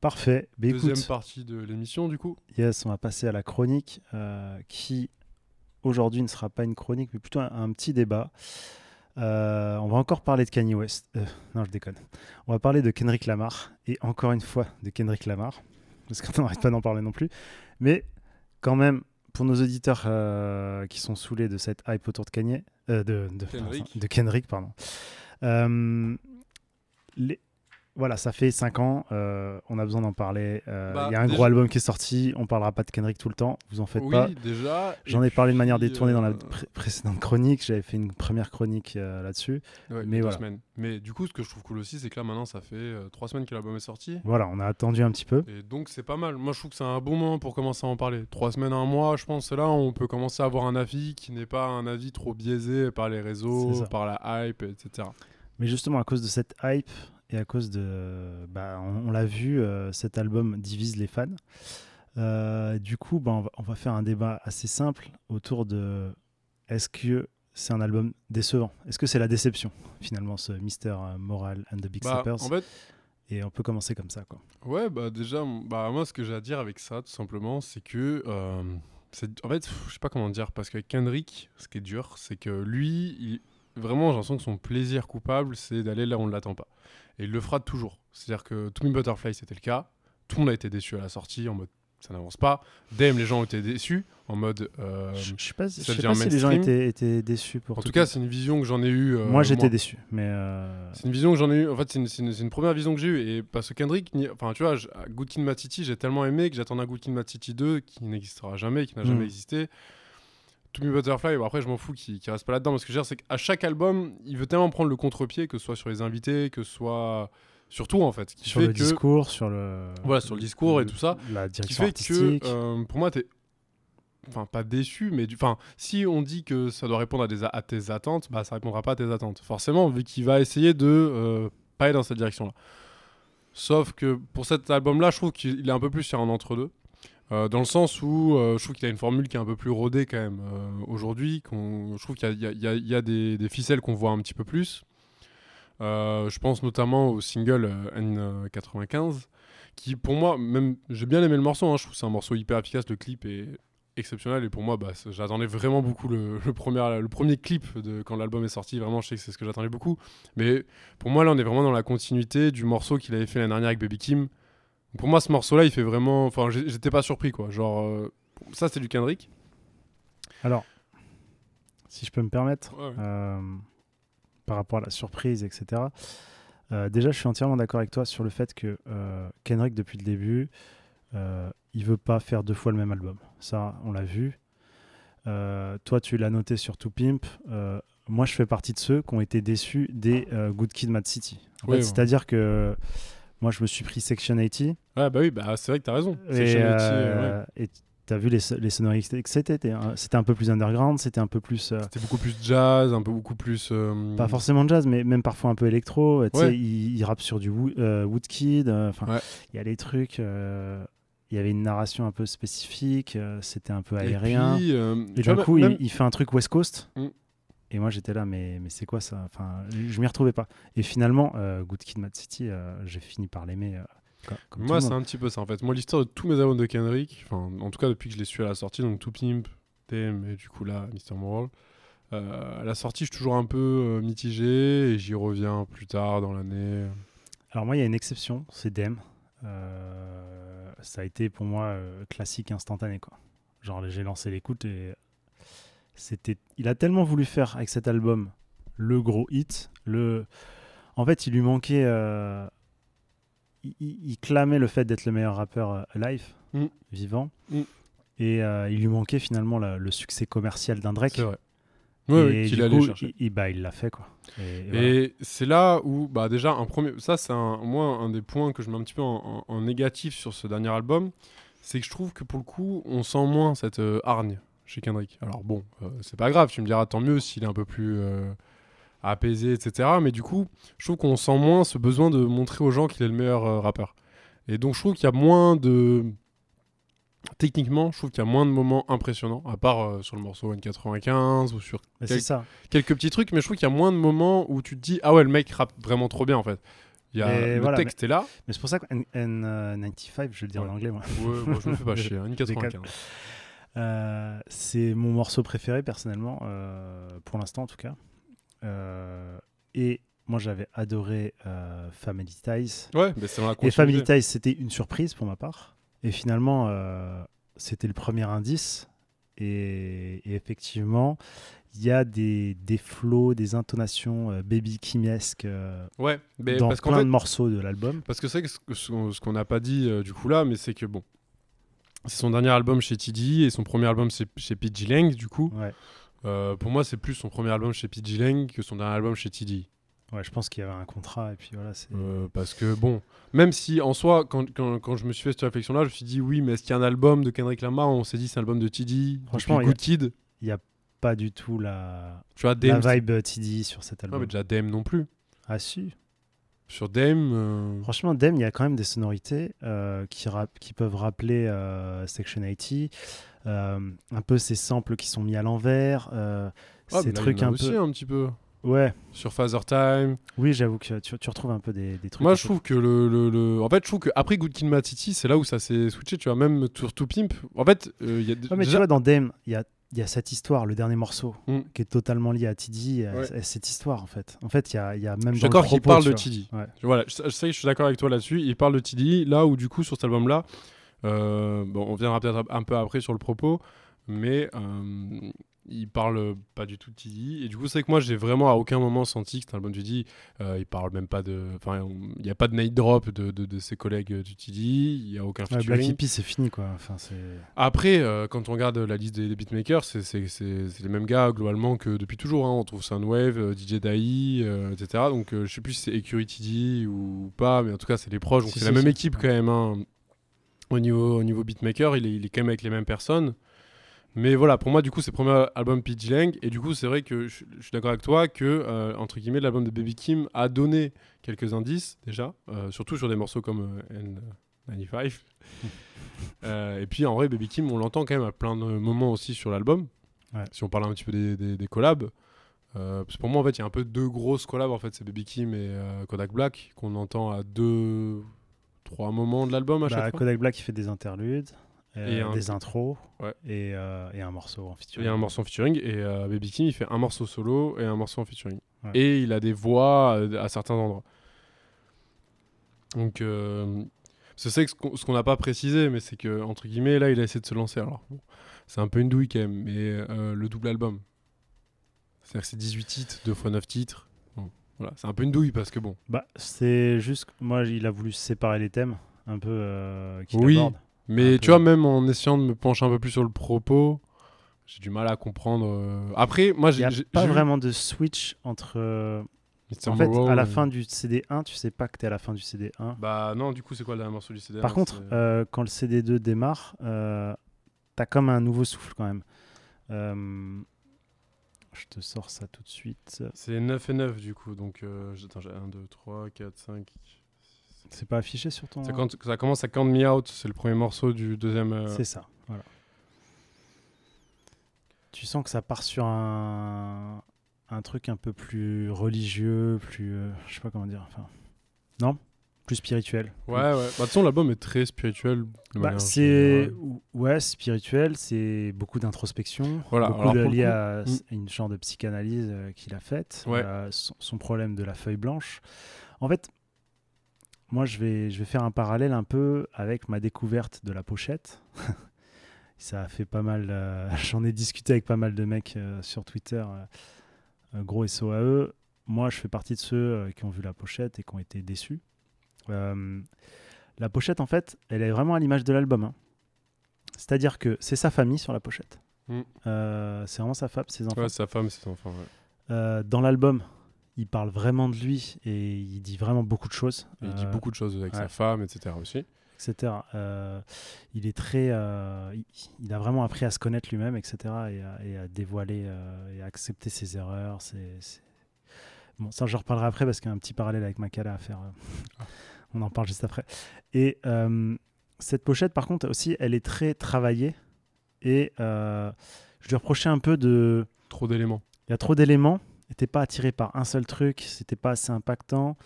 Parfait. Bah, Deuxième écoute, partie de l'émission, du coup. yes, on va passer à la chronique euh, qui aujourd'hui ne sera pas une chronique, mais plutôt un, un petit débat. Euh, on va encore parler de Kanye West. Euh, non, je déconne. On va parler de Kendrick Lamar et encore une fois de Kendrick Lamar parce qu'on n'arrête pas d'en parler non plus. Mais quand même, pour nos auditeurs qui sont saoulés de cette hype autour de Kanye, de, de, Kendrick. de Kendrick, pardon. Euh, les- voilà, ça fait 5 ans, euh, on a besoin d'en parler. Euh, Il Bah, y a un déjà- gros album qui est sorti, on parlera pas de Kendrick tout le temps, vous en faites oui, pas. déjà. J'en ai parlé de manière détournée dans la euh, pré- précédente chronique, j'avais fait une première chronique là-dessus. ouais, mais voilà. semaines. Mais du coup, ce que je trouve cool aussi, c'est que là, maintenant, ça fait euh, trois semaines que l'album est sorti. Voilà, on a attendu un petit peu. Et donc, c'est pas mal. Moi, je trouve que c'est un bon moment pour commencer à en parler. Trois semaines, un mois, je pense, c'est là où on peut commencer à avoir un avis qui n'est pas un avis trop biaisé par les réseaux, par la hype, etc. Mais justement, à cause de cette hype et à cause de. Bah, on on l'a vu, euh, cet album divise les fans. Euh, du coup, bah, on, va, on va faire un débat assez simple autour de est-ce que c'est un album décevant? Est-ce que c'est la déception, finalement, ce Mister Moral and the Big Bah, Steppers en fait, Et on peut commencer comme ça, quoi. Ouais, bah déjà, bah moi, ce que j'ai à dire avec ça, tout simplement, c'est que. euh, en fait, je sais pas comment dire, parce qu'avec Kendrick, ce qui est dur, c'est que lui, il- vraiment, j'ai l'impression que son plaisir coupable, c'est d'aller là où on ne l'attend pas. Et il le fera toujours. C'est-à-dire que To Me Butterfly, c'était le cas. Tout le monde a été déçu à la sortie, en mode ça n'avance pas. Dame, les gens ont été déçus, en mode. euh, je sais pas, je ça sais pas si les gens étaient, étaient déçus pour en tout tout cas, c'est une vision que j'en ai eue. euh, Moi, j'étais déçu. Mais. euh, C'est une vision que j'en ai eue. En fait, c'est une, première vision que j'ai eue. Et parce que Kendrick, enfin, tu vois, Good Kid, Mad City, j'ai tellement aimé que j'attends un Good Kid, Mad City 2 qui n'existera jamais, qui n'a Mm. jamais existé. To Me Butterfly, bon, après, je m'en fous qu'il reste pas là-dedans. Parce que je veux dire, c'est qu'à chaque album, il veut tellement prendre le contre-pied, que ce soit sur les invités, que ce soit. Surtout, en fait. Qui sur fait le que, discours, sur le. Voilà, sur le discours et tout ça, La Qui direction fait artistique. que, euh, pour moi, t'es. Enfin, pas déçu, mais du... enfin, si on dit que ça doit répondre à, des a- à tes attentes, bah ça répondra pas à tes attentes. Forcément, vu qu'il va essayer de euh, pas aller dans cette direction-là. Sauf que pour cet album-là, je trouve qu'il est un peu plus sur un entre-deux. Euh, dans le sens où euh, je trouve qu'il a une formule qui est un peu plus rodée quand même euh, aujourd'hui. Je trouve qu'il y a, des, ficelles qu'on voit un petit peu plus. Je pense notamment au single euh, N95, qui pour moi, même j'ai bien aimé le morceau, hein, je trouve c'est un morceau hyper efficace, le clip est exceptionnel et pour moi bah, j'attendais vraiment beaucoup le, premier, clip quand l'album est sorti, vraiment je sais que c'est ce que j'attendais beaucoup, mais pour moi là on est vraiment dans la continuité du morceau qu'il avait fait l'année dernière avec Baby Kim. Pour moi ce morceau là il fait vraiment, enfin j'étais pas surpris quoi, genre euh, ça c'était du Kendrick. Alors, si je peux me permettre, Ouais, ouais. euh, par rapport à la surprise, etc. euh, déjà, je suis entièrement d'accord avec toi sur le fait que Kendrick, depuis le début, il veut pas faire deux fois le même album. Ça, on l'a vu. Toi, tu l'as noté sur To Pimp. Moi, je fais partie de ceux qui ont été déçus des Good Kid, Mad City. En Oui, fait, ouais. C'est-à-dire que moi, je me suis pris Section 80. Ouais bah oui, bah c'est vrai que t'as raison. Et, Section 80, euh, ouais. et t'as vu les, les sonorités que c'était. C'était un- c'était un peu plus underground, c'était un peu plus. euh, C'était beaucoup plus jazz, un peu beaucoup plus. euh, pas forcément jazz, mais même parfois un peu électro. Tu sais, Ouais. il, il rappe sur du Wo- euh, Woodkid. Enfin, Ouais. il y a des trucs. il y avait une narration un peu spécifique. c'était un peu Et aérien. puis, Et, tu vois, d'un coup, même- il, il fait un truc West Coast. Mm. Et moi, j'étais là, mais, mais c'est quoi ça? Enfin, je m'y retrouvais pas. Et finalement, euh, Good Kid, Mad City, euh, j'ai fini par l'aimer. euh, comme, comme tout Moi, c'est un petit peu ça en fait. Moi, l'histoire de tous mes albums de Kendrick, enfin, en tout cas depuis que je l'ai su à la sortie, donc To Pimp, et du coup là, Mr. Moral, euh, à la sortie, je suis toujours un peu mitigé et j'y reviens plus tard dans l'année. Alors moi, il y a une exception, c'est Dem. Euh, ça a été pour moi classique instantané quoi. Genre j'ai lancé l'écoute et c'était, il a tellement voulu faire avec cet album le gros hit. Le, en fait, il lui manquait, euh, il, clamait le fait d'être le meilleur rappeur euh, live, Mm. vivant, Mm. et euh, il lui manquait finalement la- le succès commercial d'un Drake. C'est vrai. Ouais, et ouais, qu'il coup, chercher. il, bah, il l'a fait quoi. Et, et voilà. Et c'est là où, bah déjà, un premier, ça c'est un, moi un des points que je mets un petit peu en, en- en négatif sur ce dernier album, c'est que je trouve que pour le coup, on sent moins cette euh, hargne chez Kendrick. Alors bon, euh, c'est pas grave, tu me diras tant mieux s'il est un peu plus euh, apaisé, etc. Mais du coup, je trouve qu'on sent moins ce besoin de montrer aux gens qu'il est le meilleur euh, rappeur. Et donc je trouve qu'il y a moins de techniquement, je trouve qu'il y a moins de moments impressionnants, à part sur le morceau N95 ou sur quel- quelques petits trucs, mais je trouve qu'il y a moins de moments où tu te dis ah ouais le mec rappe vraiment trop bien en fait. Il y a, le voilà, texte est là. Mais c'est pour ça que N- N95, je le dis en anglais, moi. Ouais, moi, je me fais pas chier. hein, N95. Euh, c'est mon morceau préféré personnellement, euh, pour l'instant en tout cas. Euh, et moi j'avais adoré Family Ties. Ouais, mais c'est Et Family. Ties c'était une surprise pour ma part. Et finalement c'était le premier indice. Et, et effectivement il y a des, des flots, des intonations euh, baby Kimiesque euh, Ouais, mais dans parce plein fait, de morceaux de l'album. Parce que c'est ce, ce- ce qu'on n'a pas dit euh, du coup là, mais c'est que bon, c'est son dernier album chez TDI et son premier album chez, PG Lang du coup. Ouais. Euh, pour moi, c'est plus son premier album chez PG Lang que son dernier album chez TDI. Ouais, je pense qu'il y avait un contrat et puis voilà. Euh, parce que bon, même si en soi, quand, quand, quand je me suis fait cette réflexion là, je me suis dit oui, mais est-ce qu'il y a un album de Kendrick Lamar? On s'est dit c'est un album de TDI. Franchement, depuis il y a- Good Kid. Il n'y a pas du tout la, Tu vois, la vibe TD sur cet Non, album. mais déjà Dame non plus. Ah si. Sur Dame. euh, Franchement, Dem, il y a quand même des sonorités euh, qui, qui peuvent rappeler euh, Section 80, euh, un peu ces samples qui sont mis à l'envers, ah, ces là, il y trucs en a un aussi peu. un petit peu. Ouais, Sur Father Time. oui, j'avoue que tu, tu retrouves un peu des, des trucs. Moi, je trouve que le, le, le- En fait, je trouve qu'après Good Kid Mad City, c'est là où ça s'est switché, tu vois, même sur To Pimp. En fait, il y a Ouais, mais tu déjà- vois, dans Dem, il y a, il y a cette histoire, le dernier morceau, Mm. qui est totalement lié à Ouais. à cette histoire en fait. En fait, il y a, il y a même Je suis d'accord qu'il parle de. Ouais. Voilà, je, je sais que je suis d'accord avec toi là-dessus. Il parle de TD, là où du coup, sur cet album-là, euh, bon, on viendra peut-être un peu après sur le propos, mais euh, il parle pas du tout de TD. Et du coup, c'est que moi, j'ai vraiment à aucun moment senti que c'était un album de TD. Euh, il parle même pas de. Enfin, il n'y a pas de night drop de, de, de ses collègues du TD. Il n'y a aucun Ouais, featuring. Black Hippie, c'est fini quoi. Enfin. Après, euh, quand on regarde la liste des, des beatmakers, c'est- les mêmes gars globalement que depuis toujours. hein. On trouve Soundwave, euh, DJ Dai, euh, etc. Donc je sais plus si c'est Ecury TD ou pas, mais en tout cas c'est les proches. Donc Si, c'est si, la même équipe quand même. hein. Au, niveau, au niveau beatmaker, il est, il est quand même avec les mêmes personnes. Mais voilà, pour moi, du coup, c'est le premier album Pidgey Lang. Et du coup, c'est vrai que je, je suis d'accord avec toi que, euh, entre guillemets, l'album de Baby Kim a donné quelques indices déjà, euh, surtout sur des morceaux comme euh, N95. Euh, et puis en vrai, Baby Kim, on l'entend quand même à plein de moments aussi sur l'album. Ouais. Si on parle un petit peu des, des- des collabs. Parce que pour moi, en fait, il y a un peu deux grosses collabs. En fait, c'est Baby Kim et Kodak Black qu'on entend à deux, trois moments de l'album à Bah, chaque fois. Kodak Black, il fait des interludes, Et un- des intros Ouais. et, euh, et un morceau en featuring. a un morceau en featuring et euh, Baby Kim il fait un morceau solo et un morceau en featuring. Ouais. Et il a des voix euh, à certains endroits. Donc euh, c'est ça que ce qu'on n'a pas précisé, mais c'est que entre guillemets là il a essayé de se lancer. Alors bon, c'est un peu une douille quand même, mais euh, le double album. C'est-à-dire que c'est 18 titres, 2 fois 9 titres. Bon, voilà, c'est un peu une douille parce que bon. Bah, c'est juste que moi, il a voulu séparer les thèmes un peu euh, qu'il Oui, aborde. Mais tu vois, même en essayant de me pencher un peu plus sur le propos, j'ai du mal à comprendre. euh. Après, moi j'ai pas vu vraiment de switch entre. euh, Mr. En fait, à la fin du CD1, tu sais pas que tu es à la fin du CD1. Bah non, du coup, c'est quoi le dernier morceau du CD Par contre, euh, quand le CD2 démarre, euh, tu as comme un nouveau souffle quand même. Euh, je te sors ça tout de suite. c'est 9 et 9 du coup. Donc, euh, attends, j'ai 1, 2, 3, 4, 5. C'est pas affiché sur ton. Ça, commence à Count Me Out, c'est le premier morceau du deuxième. euh, C'est ça, voilà. Tu sens que ça part sur un, un truc un peu plus religieux, plus. euh, je sais pas comment dire. Enfin, non? Plus spirituel. Ouais, ouais. Bah, de toute façon, l'album est très spirituel. Bah, c'est ouais spirituel, c'est beaucoup d'introspection, Voilà, beaucoup alors de, lié coup, à mm. une genre de psychanalyse euh, qu'il a faite, Ouais. son, son problème de la feuille blanche. En fait, moi je vais je vais faire un parallèle un peu avec ma découverte de la pochette. Ça a fait pas mal. euh, J'en ai discuté avec pas mal de mecs euh, sur Twitter. euh, gros SO à eux. Moi, je fais partie de ceux qui ont vu la pochette et qui ont été déçus. La pochette, en fait, elle est vraiment à l'image de l'album. hein. C'est-à-dire que c'est sa famille sur la pochette. Mm. C'est vraiment sa femme, ses enfants. Ouais, sa femme, ses enfants. ouais. Dans l'album, il parle vraiment de lui et il dit vraiment beaucoup de choses. Il dit Euh, beaucoup de choses avec ouais. sa femme, etc. aussi. etc. Euh, il est très, euh, il, il a vraiment appris à se connaître lui-même, etc. Et à, et à dévoiler et à accepter ses erreurs. C'est- Bon, ça, j'en reparlerai après parce qu'il y a un petit parallèle avec Makala à faire. euh, On en parle juste après. Et euh, cette pochette, par contre, aussi, elle est très travaillée. Et euh, je lui reprochais un peu de. Trop d'éléments. Il y a trop d'éléments. N'était pas attiré par un seul truc. C'était pas assez impactant.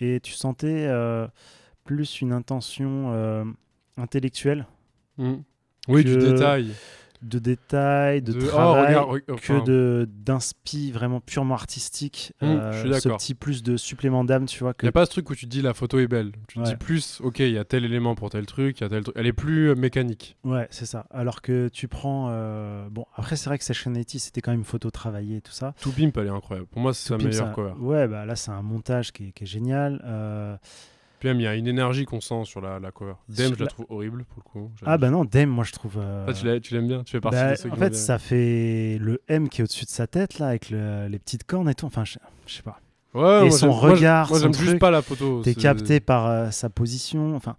et tu sentais euh, plus une intention euh, intellectuelle, Mm. Oui, du détail. De détail, de, De- oh, travail, regarde, enfin, que de d'inspi vraiment purement artistique. Mm, euh, je suis ce petit plus de supplément d'âme, tu vois. Il Que... n'y a pas ce truc où tu te dis la photo est belle. Tu te dis plus, ok, il y a tel élément pour tel truc, il y a tel truc. Elle est plus euh, mécanique. Ouais, c'est ça. Alors que tu prends. euh, Bon, après, c'est vrai que Session 80, c'était quand même une photo travaillée et tout ça. Tout Pimp, elle est incroyable. Pour moi, c'est sa meilleure cover. Ouais, bah là, c'est un montage qui est, qui est génial. Puis il y a une énergie qu'on sent sur la, la cover. Dem, je la trouve horrible pour le coup. Ah bah non, Dame, moi je trouve. euh, Toi, tu l'aimes bien? Tu fais partie bah, de ceux qui en fait, ça fait le M qui est au-dessus de sa tête, là, avec le- les petites cornes et tout. Enfin, je, je sais pas. Ouais, et moi, son regard, Moi, j'aime juste pas la photo. T'es capté par euh, sa position. Enfin,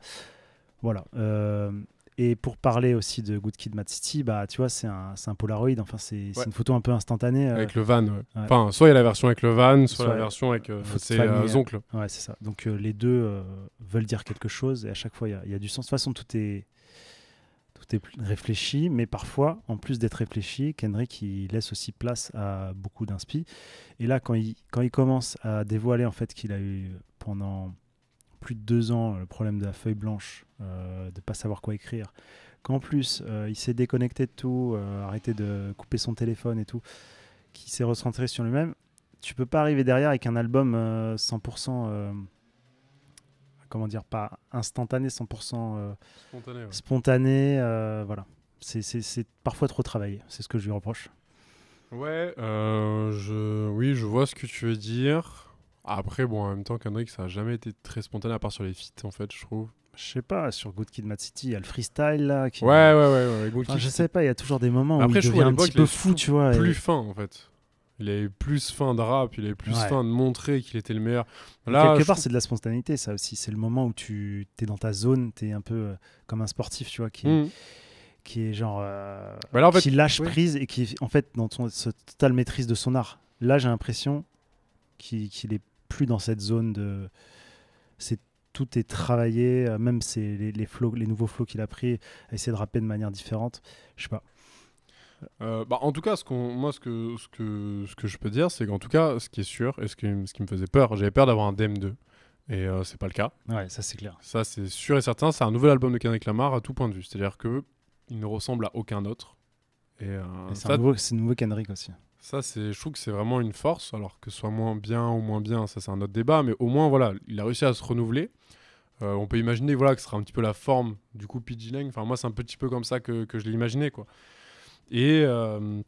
voilà. Euh, et pour parler aussi de Good Kid, Mad City, bah, tu vois, c'est un, un Polaroid. Enfin, c'est Ouais. une photo un peu instantanée. euh, Avec le van, ouais. ouais. Enfin, soit il y a la version avec le van, soit, Soit la version avec euh, ses euh, oncles. Ouais, c'est ça. Donc euh, les deux veulent dire quelque chose et à chaque fois il y a- il y, a du sens. De toute façon, tout est tout est réfléchi, mais parfois, en plus d'être réfléchi, Kendrick il laisse aussi place à beaucoup d'inspi. Et là, quand il quand il commence à dévoiler en fait qu'il a eu pendant plus de deux ans le problème de la feuille blanche, euh, de pas savoir quoi écrire, qu'en plus euh, il s'est déconnecté de tout, euh, arrêté de couper son téléphone et tout, qui s'est recentré sur lui-même tu peux pas arriver derrière avec un album euh, 100% euh, comment dire pas instantané 100% euh, Spontané, ouais. spontané euh, voilà c'est, parfois trop travaillé c'est ce que je lui reproche Ouais, euh, je... oui, je vois ce que tu veux dire. Après, bon, en même temps, Kendrick, ça a jamais été très spontané, à part sur les feats, en fait, je trouve. je sais pas sur Good Kid Mad City il y a le freestyle là qui... Ouais, ouais, ouais. ouais. Good Enfin, Kid, je sais pas il y a toujours des moments Après, où je il à devient un petit peu fou tu vois et- plus fin, en fait. Il avait plus fin de rap, il avait plus Ouais. fin de montrer qu'il était le meilleur. Et Là, quelque je part trouve- c'est de la spontanéité ça aussi c'est le moment où tu es dans ta zone tu es un peu euh, comme un sportif tu vois qui, Hmm. qui est genre euh, Bah là, en fait, qui lâche oui. prise et qui en fait dans son ce totale maîtrise de son art. Là, j'ai l'impression qu'il qu'il est plus dans cette zone de c'est tout est travaillé, euh, même c'est les, les flows, les nouveaux flows qu'il a pris, à essayer de rapper de manière différente. Je sais pas. Euh, bah, en tout cas, ce qu'on, moi, ce que, ce, que, ce que je peux dire, c'est qu'en tout cas, ce qui est sûr, et ce qui, ce qui me faisait peur, j'avais peur d'avoir un DM2. Et euh, c'est pas le cas. Ouais, ça c'est clair. Ça, c'est sûr et certain. C'est un nouvel album de Kendrick Lamar à tout point de vue. C'est-à-dire que il ne ressemble à aucun autre. Et, euh, Et C'est ça, un nouveau, c'est un nouveau Kendrick aussi. Ça, c'est, je trouve que c'est vraiment une force. Alors que ce soit moins bien ou moins bien, ça, c'est un autre débat. Mais au moins, voilà, il a réussi à se renouveler. Euh, on peut imaginer voilà, que ce sera un petit peu la forme du coup Lang. Enfin, moi, c'est un petit peu comme ça que, que je l'ai imaginé. Quoi. Et, euh,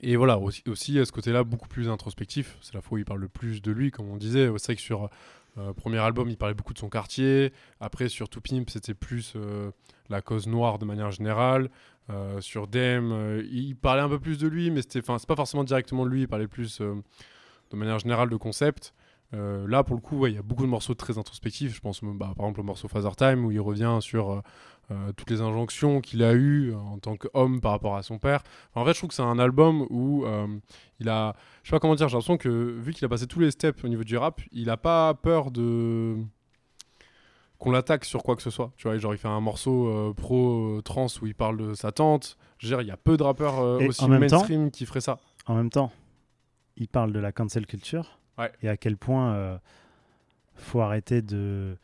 et voilà, aussi, aussi à ce côté-là, beaucoup plus introspectif. C'est la fois où il parle le plus de lui, comme on disait. C'est vrai que sur euh, premier album, il parlait beaucoup de son quartier. Après, sur To Pimp, c'était plus euh, la cause noire de manière générale. Euh, sur Dem, il parlait un peu plus de lui, mais c'était, c'est pas forcément directement de lui. Il parlait plus de manière générale de concept. Euh, là, pour le coup, ouais, il y a beaucoup de morceaux très introspectifs. Je pense, bah, par exemple, au morceau Father Time, où il revient sur euh, euh, toutes les injonctions qu'il a eues en tant qu'homme par rapport à son père. Enfin, en fait, je trouve que c'est un album où euh, il a, je sais pas comment dire, j'ai l'impression que vu qu'il a passé tous les steps au niveau du rap, il a pas peur de qu'on l'attaque sur quoi que ce soit. Tu vois, genre il fait un morceau euh, pro euh, trans où il parle de sa tante. Je veux dire, il y a peu de rappeurs euh, aussi temps- mainstream qui feraient ça. En même temps, il parle de la cancel culture Et à quel point euh, faut arrêter de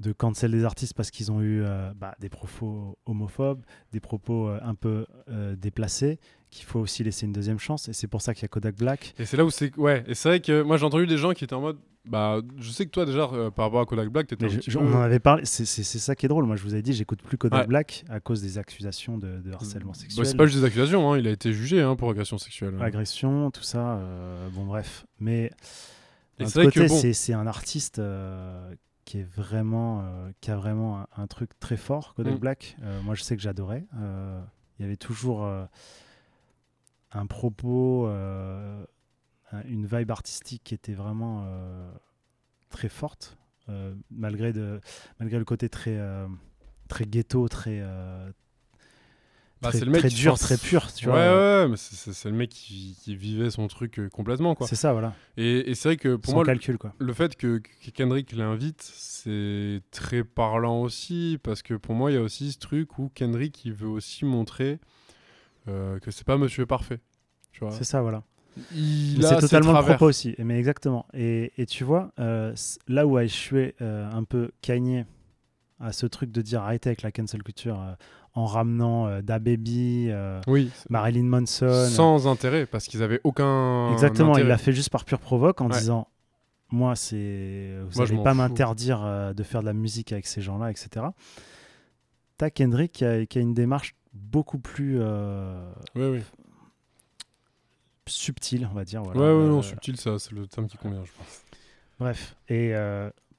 de cancel des artistes parce qu'ils ont eu euh, bah, des propos homophobes, des propos euh, un peu euh, déplacés, qu'il faut aussi laisser une deuxième chance. Et c'est pour ça qu'il y a Kodak Black. Et c'est là où c'est ouais. Et c'est vrai que moi j'ai entendu des gens qui étaient en mode bah je sais que toi déjà par rapport à Kodak Black t'étais je- je- peu- on en avait parlé. C'est ça qui est drôle. Moi, je vous avais dit, j'écoute plus Kodak Ouais. Black à cause des accusations de, de harcèlement Bah, sexuel, c'est pas juste des accusations, hein, il a été jugé hein, pour agression sexuelle. agression, tout ça. bon, bref. Mais c'est bon, un artiste qui est vraiment, euh, qui a vraiment un, un truc très fort, Kodak Mm. Black. Euh, moi, je sais que j'adorais. Euh, il y avait toujours un propos, un- une vibe artistique qui était vraiment très forte, malgré, de, malgré le côté très, très ghetto, très, bah, très, c'est le mec très dur, enfin, très pur. Tu ouais, vois. ouais, mais c'est- le mec qui, qui vivait son truc euh, complètement quoi. C'est ça, voilà. Et, et c'est vrai que pour Sans moi le- calcul, quoi. le fait que, que Kendrick l'invite, c'est très parlant aussi, parce que pour moi, il y a aussi ce truc où Kendrick, il veut aussi montrer euh, que c'est pas Monsieur Parfait. Tu vois C'est ça, voilà. C'est totalement le propos aussi. Mais exactement. Et, et tu vois, euh, là où a échoué euh, un peu Kanye à ce truc de dire arrêtez avec la cancel culture en ramenant euh, Da Baby, euh, Oui. Marilyn Manson. Sans intérêt, parce qu'ils avaient aucun. Exactement, il l'a fait juste par pure provoque en Ouais. disant Moi, c'est vous n'allez pas m'interdire euh, de faire de la musique avec ces gens-là, etc. T'as Kendrick qui a, qui a une démarche beaucoup plus euh, Oui, oui. subtile, on va dire. voilà. ouais, ouais, non, subtil, ça, c'est le terme qui convient, je pense. Bref, et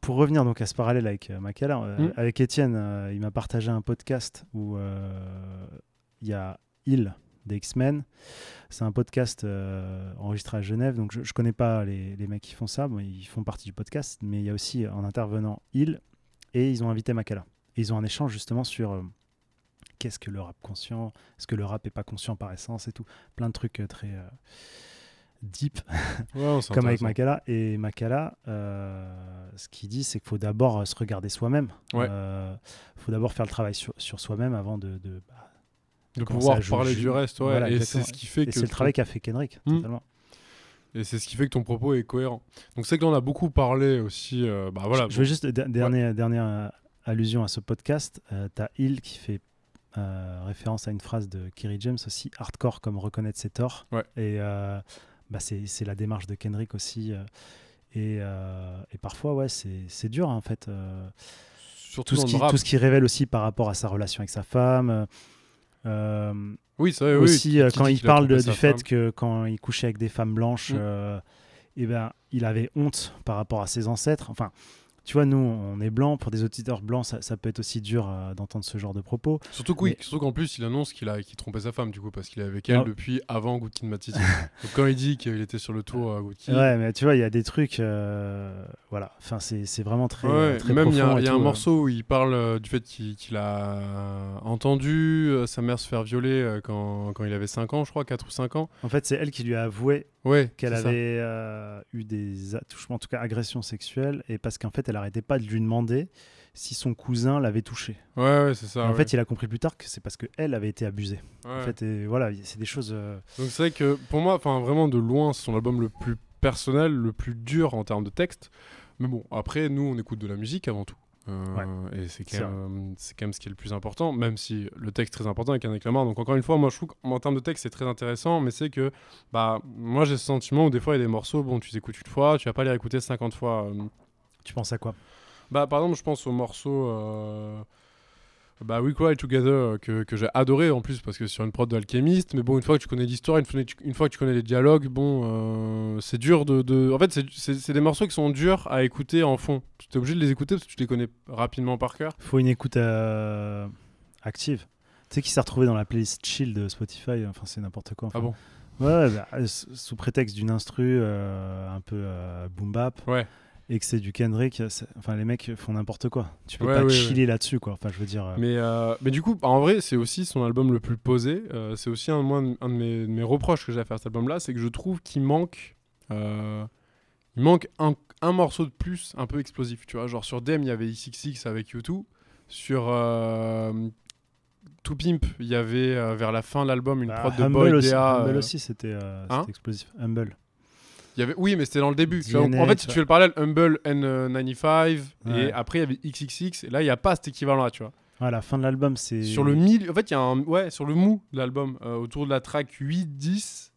pour revenir donc à ce parallèle avec euh, Makala, euh, Mm. avec Étienne, euh, il m'a partagé un podcast où euh, il y a Il des X-Men. C'est un podcast enregistré à Genève, donc je, je connais pas les, les mecs qui font ça, bon, ils font partie du podcast, mais il y a aussi en intervenant Il et ils ont invité Makala. Et ils ont un échange justement sur qu'est-ce que le rap conscient, est-ce que le rap est pas conscient par essence et tout, plein de trucs très deep comme avec. Makala. Et Makala, euh, ce qu'il dit, c'est qu'il faut d'abord euh, se regarder soi-même. Il Ouais. faut d'abord faire le travail sur, sur soi-même avant de. de- bah, De pouvoir parler du reste, ouais. Voilà, et c'est ce qui fait Et que. c'est le travail qu'a fait Kendrick, Hmm. totalement. Et c'est ce qui fait que ton propos est cohérent. Donc c'est que là, on a beaucoup parlé aussi. euh, bah voilà. Je, je veux juste, der- dernière, dernière euh, allusion à ce podcast, euh, t'as Hill qui fait euh, référence à une phrase de Kerry James aussi, hardcore comme reconnaître ses torts. Ouais. Et euh, bah, c'est la démarche de Kendrick aussi. euh, et, euh, et parfois, ouais, c'est dur hein, en fait. euh, Surtout tout ce, qui, tout ce qui révèle aussi par rapport à sa relation avec sa femme. euh, Oui, c'est vrai. oui, aussi, euh, quand il parle de- du fait femme. que quand il couchait avec des femmes blanches, Mm. euh, eh ben, il avait honte par rapport à ses ancêtres. Enfin, tu vois, nous, on est blancs. Pour des auditeurs blancs, ça, ça peut être aussi dur euh, d'entendre ce genre de propos. Surtout que oui, Mais- qu'en plus il annonce qu'il a qu'il trompait sa femme du coup parce qu'il est avec elle depuis avant Good Kid Matiti. Donc quand il dit qu'il était sur le tour à Good Kid, Ouais, mais tu vois, il y a des trucs. euh, voilà. Enfin, c'est vraiment très. Ouais, très même il y a, y tout, un euh. morceau où il parle euh, du fait qu'il a entendu euh, sa mère se faire violer euh, quand, quand il avait 5 ans, je crois, 4 ou 5 ans. En fait, c'est elle qui lui a avoué Ouais, qu'elle avait euh, eu des attouchements, en tout cas agressions sexuelles, et parce qu'en fait, elle arrêtait pas de lui demander si son cousin l'avait touché. Ouais, ouais, c'est ça. Et en ouais. fait, il a compris plus tard que c'est parce qu'elle avait été abusée. Ouais. En fait, et voilà, c'est des choses. euh, Donc c'est vrai que pour moi, enfin vraiment de loin, c'est son album le plus personnel, le plus dur en termes de texte. Mais bon, après, nous, on écoute de la musique avant tout. Euh, Et c'est quand, même, c'est quand même ce qui est le plus important, même si le texte est très important avec Kendrick Lamar. Donc encore une fois, moi je trouve qu'en termes de texte, c'est très intéressant, mais c'est que bah, moi j'ai ce sentiment où des fois il y a des morceaux, bon, tu les écoutes une fois, tu vas pas les réécouter 50 fois. euh, Tu penses à quoi? Bah, par exemple, je pense au morceau euh, bah, We Cry Together euh, que, que j'ai adoré en plus parce que c'est sur une prod d'Alchemist. Mais bon, une fois que tu connais l'histoire, une, fois que tu- une fois que tu connais les dialogues, bon, euh, c'est dur de, de- En fait, c'est- des morceaux qui sont durs à écouter en fond. Tu es obligé de les écouter parce que tu les connais rapidement par cœur. Faut une écoute euh, active. Tu sais qui s'est retrouvé dans la playlist chill de Spotify? Enfin, c'est n'importe quoi. enfin. Ah bon? Ouais, bah, sous prétexte d'une instru euh, un peu euh, boom bap Ouais. Et que c'est du Kendrick, enfin les mecs font n'importe quoi. Tu peux Ouais, pas ouais, chiller là-dessus quoi. Enfin, je veux dire. euh, Mais, euh, mais du coup, en vrai, c'est aussi son album le plus posé. Euh, c'est aussi un, moi, un de, mes, de mes reproches que j'ai à faire cet album-là, c'est que je trouve qu'il manque, il manque un, un morceau de plus un peu explosif. Tu vois, genre sur Dem, il y avait XXX avec U2. Sur To Pimp, il y avait vers la fin de l'album une bah, prod de Humble Boy aussi, DA, Humble aussi, c'était hein c'était explosif. Humble. Il y avait, oui, mais c'était dans le début. Tu vois, DNA, en fait, si tu fais le parallèle, Humble N95, Ouais. et après il y avait XXX, et là il n'y a pas cet équivalent-là, tu vois. Ouais, la fin de l'album, c'est. Sur le milieu, en fait, il y a un, ouais, sur le mou de l'album, euh, autour de la track 8, 10,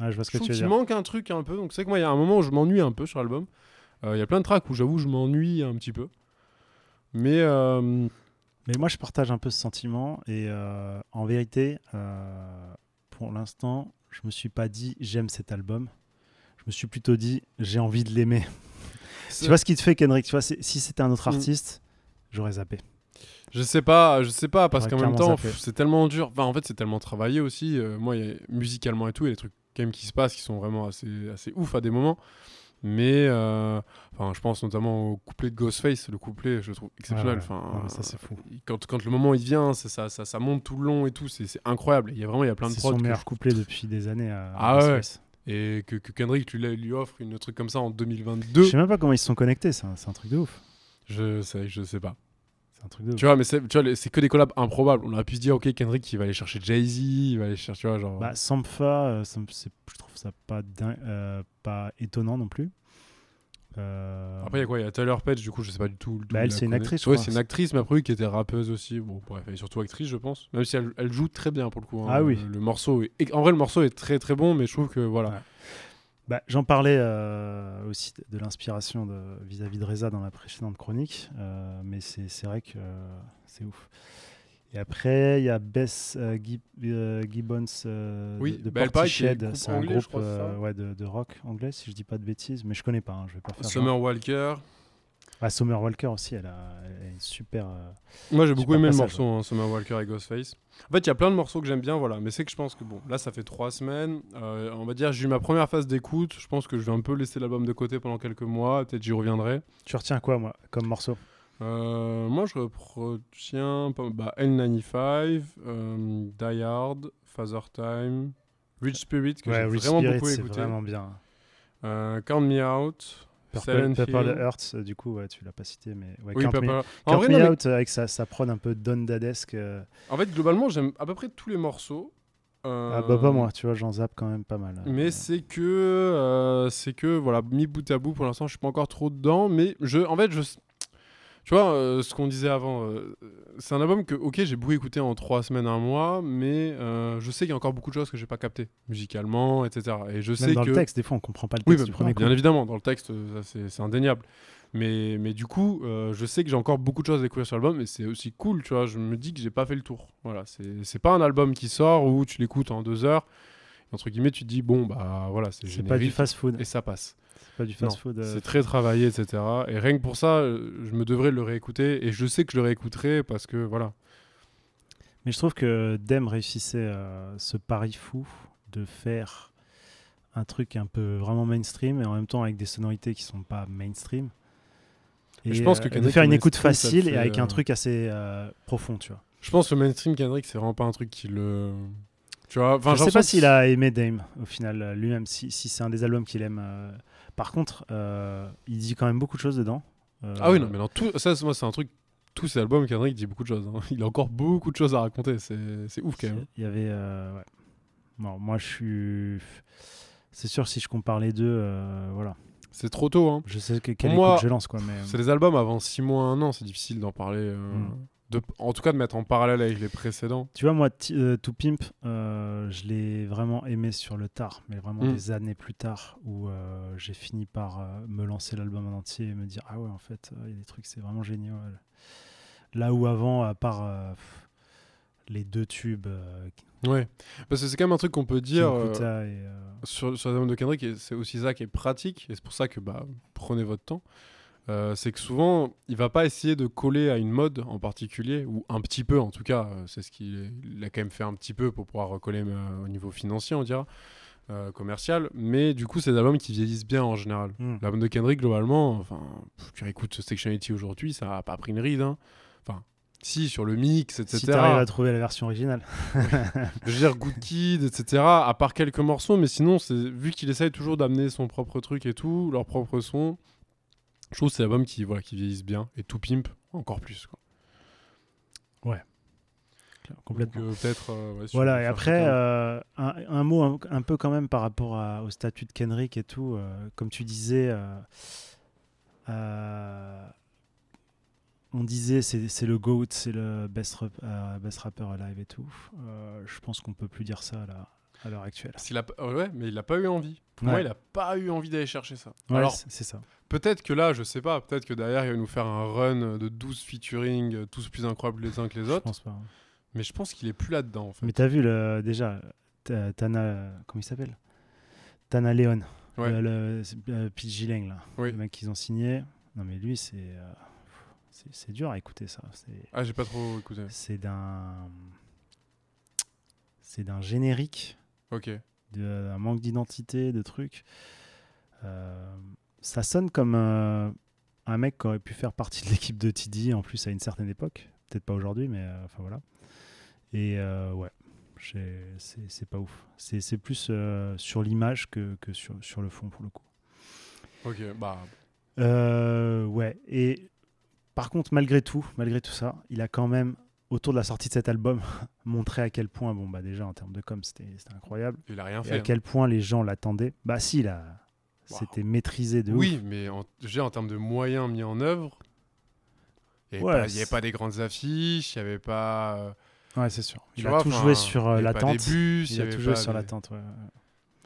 Ouais, je vois ce je que tu veux dire. manque un truc un peu. Donc c'est que moi, il y a un moment où je m'ennuie un peu sur l'album. Euh, Il y a plein de tracks où j'avoue, je m'ennuie un petit peu. Mais euh, Mais moi, je partage un peu ce sentiment. Et en vérité, pour l'instant, je me suis pas dit j'aime cet album. Je me suis plutôt dit j'ai envie de l'aimer. tu vois ce qui te fait, Kendrick tu vois, c'est- Si c'était un autre Mm. artiste, j'aurais zappé. je sais pas, je sais pas, parce qu'en même temps, c'est tellement dur. Enfin, en fait, c'est tellement travaillé aussi. Euh, moi, il y a- musicalement et tout, il y a des trucs quand même qui se passent qui sont vraiment assez, assez ouf à des moments. Mais euh, enfin, je pense notamment au couplet de Ghostface. Le couplet, je le trouve exceptionnel. Ouais, ouais. Enfin, Ouais, mais ça, c'est fou. Quand, quand le moment il vient, ça, ça, ça, ça monte tout le long et tout. C'est c'est incroyable. Il y a vraiment il y a plein de C'est prods son que meilleur je- couplet depuis des années. à- Ah. Ghostface. Et que, que Kendrick lui, lui offre une truc comme ça en Je 2022. sais même pas comment ils se sont connectés, c'est un, truc de ouf. Je sais, je sais pas. C'est un truc de. Tu vois, mais c'est tu vois, les- c'est que des collabs improbables. On aurait pu se dire, ok, Kendrick, il va aller chercher Jay-Z, il va aller chercher, tu vois, genre. Bah, Sampha, euh, je trouve ça pas, euh, pas étonnant non plus. Euh, Après, il y a quoi? Il y a Tyler Page, du coup, je sais pas du tout. Bah, elle, c'est une actrice, Ouais, c'est une actrice, mais après, oui, qui était rappeuse aussi. Bon, bref, est surtout actrice, je pense. Même si elle, elle joue très bien pour le coup. hein. Ah oui. Le, le morceau est... et En vrai, le morceau est très très bon, mais je trouve que voilà. Ouais. Bah, J'en parlais euh, aussi de, l'inspiration de- vis-à-vis de Reza dans la précédente chronique, euh, mais c'est c'est vrai que euh, c'est ouf. Et après, il y a Bess euh, Gib- euh, Gibbons euh, Oui, de, de bah, Portishead. C'est un groupe euh, ouais, de, de rock anglais, si je dis pas de bêtises, mais je connais pas, hein, je vais pas faire. genre. Summer Walker. Ah, Summer Walker aussi, elle a, elle a une super. Moi, j'ai beaucoup aimé le passage, morceau, hein, Summer Walker et Ghostface. En fait, il y a plein de morceaux que j'aime bien, voilà. Mais c'est que je pense que, bon, là, ça fait trois semaines. On va dire, j'ai eu ma première phase d'écoute. Je pense que je vais un peu laisser l'album de côté pendant quelques mois. Peut-être j'y reviendrai. Tu retiens quoi, moi, comme morceau? Euh, moi, je retiens bah, L95, euh, Die Hard, Father Time, Rich Spirit, que j'ai Rich vraiment Spirit, beaucoup écouté. vraiment bien. Euh, Count Me Out, Purple, Purple. Hearts, euh, du coup, ouais, tu l'as pas cité, mais ouais, Oui, Count Me- En Count vrai, Me non, mais- Out, avec sa, sa prod un peu Don Dadesque. euh, en fait, globalement, j'aime à peu près tous les morceaux. Euh, Ah bah pas moi, tu vois, j'en zappe quand même pas mal. Mais Euh, c'est que, euh, c'est que, voilà, mis bout à bout, pour l'instant, je suis pas encore trop dedans. Mais je, en fait, je, tu vois, euh, ce qu'on disait avant, euh, c'est un album que, ok, j'ai beaucoup écouté en trois semaines, un mois, mais euh, je sais qu'il y a encore beaucoup de choses que j'ai pas captées, musicalement, etc. Et je sais même dans que. le texte, des fois, on comprend pas le Oui, texte du premier coup. bien évidemment, dans le texte, c'est indéniable. Mais, mais du coup, je sais que j'ai encore beaucoup de choses à découvrir sur l'album, et c'est aussi cool, tu vois. Je me dis que j'ai pas fait le tour. Voilà, c'est pas un album qui sort où tu l'écoutes en deux heures, entre guillemets, tu te dis, bon, bah voilà, c'est C'est pas du fast-food. et ça passe. C'est pas du fast-food. euh, C'est très travaillé, etc. Et rien que pour ça, euh, je me devrais le réécouter, et je sais que je le réécouterai parce que, voilà. Mais je trouve que Dem réussissait euh, ce pari fou de faire un truc un peu vraiment mainstream et en même temps avec des sonorités qui sont pas mainstream. Et je pense que euh, de Kendrick faire une écoute facile et avec un truc assez euh, profond, tu vois. Je pense que le mainstream Kendrick, c'est vraiment pas un truc qui le. Tu vois, enfin, je j'ai sais pas s'il a aimé Dame au final euh, lui-même, si, si c'est un des albums qu'il aime. euh. Par contre, euh, il dit quand même beaucoup de choses dedans. Euh, Ah oui, non, mais dans tout. Ça, moi, c'est un truc. Tous ces albums, Kendrick dit beaucoup de choses. hein. Il a encore beaucoup de choses à raconter. C'est ouf quand même. Il y avait. ouais. Bon, moi, je suis. C'est sûr, si je compare les deux, voilà. C'est trop tôt. Hein. Je sais que quelle moi, écoute je lance, quoi. Mais, C'est des albums avant 6 mois, 1 an. C'est difficile d'en parler. Mm. De, en tout cas, de mettre en parallèle avec les précédents. Tu vois, moi, euh, To Pimp, euh, je l'ai vraiment aimé sur le tard, mais vraiment Mm. des années plus tard, où euh, j'ai fini par euh, me lancer l'album en entier et me dire Ah ouais, en fait, il y a des trucs, c'est vraiment génial. Là où avant, à part les deux tubes, Ouais. Parce que c'est quand même un truc qu'on peut dire. et, sur, sur l'album de Kendrick, c'est aussi ça qui est pratique, et c'est pour ça que bah, prenez votre temps. Euh, c'est que souvent, il va pas essayer de coller à une mode en particulier, ou un petit peu en tout cas, euh, c'est ce qu'il il a quand même fait un petit peu pour pouvoir recoller euh, au niveau financier, on dira, euh, commercial, mais du coup, c'est des albums qui vieillissent bien en général. hmm. L'album de Kendrick, globalement, enfin, pff, tu réécoutes Sectionality aujourd'hui, ça a pas pris une ride. hein. Enfin, si, sur le mix, etc. Si tu arrives à trouver la version originale. Je veux dire, Good Kid, etc. À part quelques morceaux, mais sinon, c'est vu qu'il essaye toujours d'amener son propre truc et tout, leur propre son, je trouve que c'est l'album qui, voilà, qui vieillissent bien. Et tout pimp, encore plus. Quoi. Complètement. Donc, euh, peut-être. euh, ouais, si Voilà, et après, euh, un, un mot un, un peu quand même par rapport à- au statut de Kendrick et tout. comme tu disais, on disait c'est c'est le GOAT, c'est le best, rap- euh, best rapper alive et tout. Euh, je pense qu'on peut plus dire ça là, à l'heure actuelle. S'il a, pas- ouais, mais il a pas eu envie. Pour moi, Ouais. il a pas eu envie d'aller chercher ça. Ouais, Alors, c'est c'est ça. Peut-être que là, je sais pas, peut-être que derrière, il va nous faire un run de 12 featuring, euh, tous plus incroyables les uns que les Je autres. pense pas. hein. Mais je pense qu'il est plus là-dedans, en fait. Mais t'as vu le, déjà, Ta- Tana, comment il s'appelle? Tana Leon, Ouais. le, le euh, PG Lang, là, Oui. le mec qu'ils ont signé. Non mais lui, c'est euh, c'est- dur à écouter ça. Ah, j'ai pas trop écouté. c'est d'un c'est d'un générique, Ok. d'un manque d'identité, de trucs. Euh, ça sonne comme euh, un mec qui aurait pu faire partie de l'équipe de TD en plus à une certaine époque. Peut-être pas aujourd'hui, mais euh, enfin voilà. Et euh, ouais, c'est pas ouf. C'est plus euh, sur l'image que, que sur, sur le fond pour le coup. Ok, bah. Ouais, et par contre, malgré tout, malgré tout ça, il a quand même, autour de la sortie de cet album, montré à quel point, bon, bah déjà en termes de com, c'était incroyable. Il a rien Et fait. à hein. quel point les gens l'attendaient. Bah si, là, C'était maîtrisé de Oui, ouf. mais en, en termes de moyens mis en œuvre, il n'y Ouais, avait, pas des grandes affiches, il n'y avait pas. euh, Ouais, c'est sûr. Il a vois, tout joué sur euh, des bus, Il a tout joué sur des- l'attente, ouais.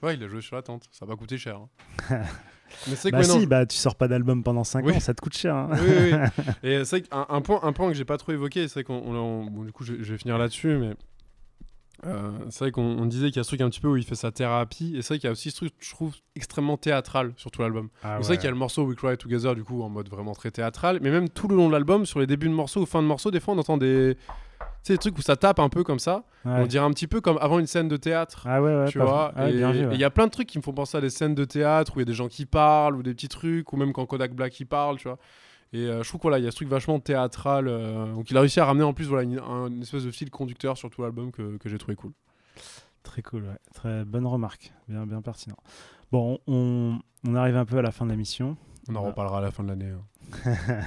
Ouais, il a joué sur l'attente. Ça va coûter cher. hein. mais c'est Bah ouais, non, si, bah tu sors pas d'album pendant 5 Oui. ans, ça te coûte cher. hein. Oui, oui, oui. Et c'est vrai qu'un un point, un point que j'ai pas trop évoqué, c'est qu'on, on- on- bon, du coup, je, je vais finir là-dessus, mais euh, c'est vrai qu'on on disait qu'il y a ce truc un petit peu où il fait sa thérapie, et c'est vrai qu'il y a aussi ce truc, je trouve, extrêmement théâtral sur tout l'album. Ah c'est vrai ouais. qu'il y a le morceau We Cry Together, du coup, en mode vraiment très théâtral, mais même tout le long de l'album, sur les débuts de morceaux ou fin de morceaux, des fois, on entend des, tu sais, des trucs où ça tape un peu comme ça. Ouais. On dirait un petit peu comme avant une scène de théâtre. Ah ouais, ouais, tu vois. Ah ouais, et il ouais. y a plein de trucs qui me font penser à des scènes de théâtre où il y a des gens qui parlent ou des petits trucs, ou même quand Kodak Black il parle, tu vois. Et euh, je trouve qu'il voilà, y a ce truc vachement théâtral. euh, donc il a réussi à ramener en plus voilà, une, un- une espèce de fil conducteur sur tout l'album que, que j'ai trouvé cool. Très cool, ouais. Très bonne remarque. Bien, bien pertinent. Bon, on, on arrive un peu à la fin de la mission. On en reparlera à la fin de l'année. hein.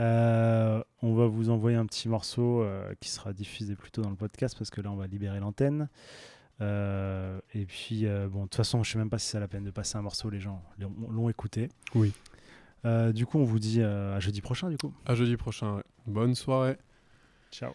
Euh, on va vous envoyer un petit morceau qui sera diffusé plus tôt dans le podcast parce que là, on va libérer l'antenne. Euh, et puis, euh, bon, de toute façon, je sais même pas si c'est la peine de passer un morceau. Les gens l'ont écouté. Oui. Euh, du coup, on vous dit euh, à jeudi prochain, du coup. À jeudi prochain. ouais. Bonne soirée. Ciao.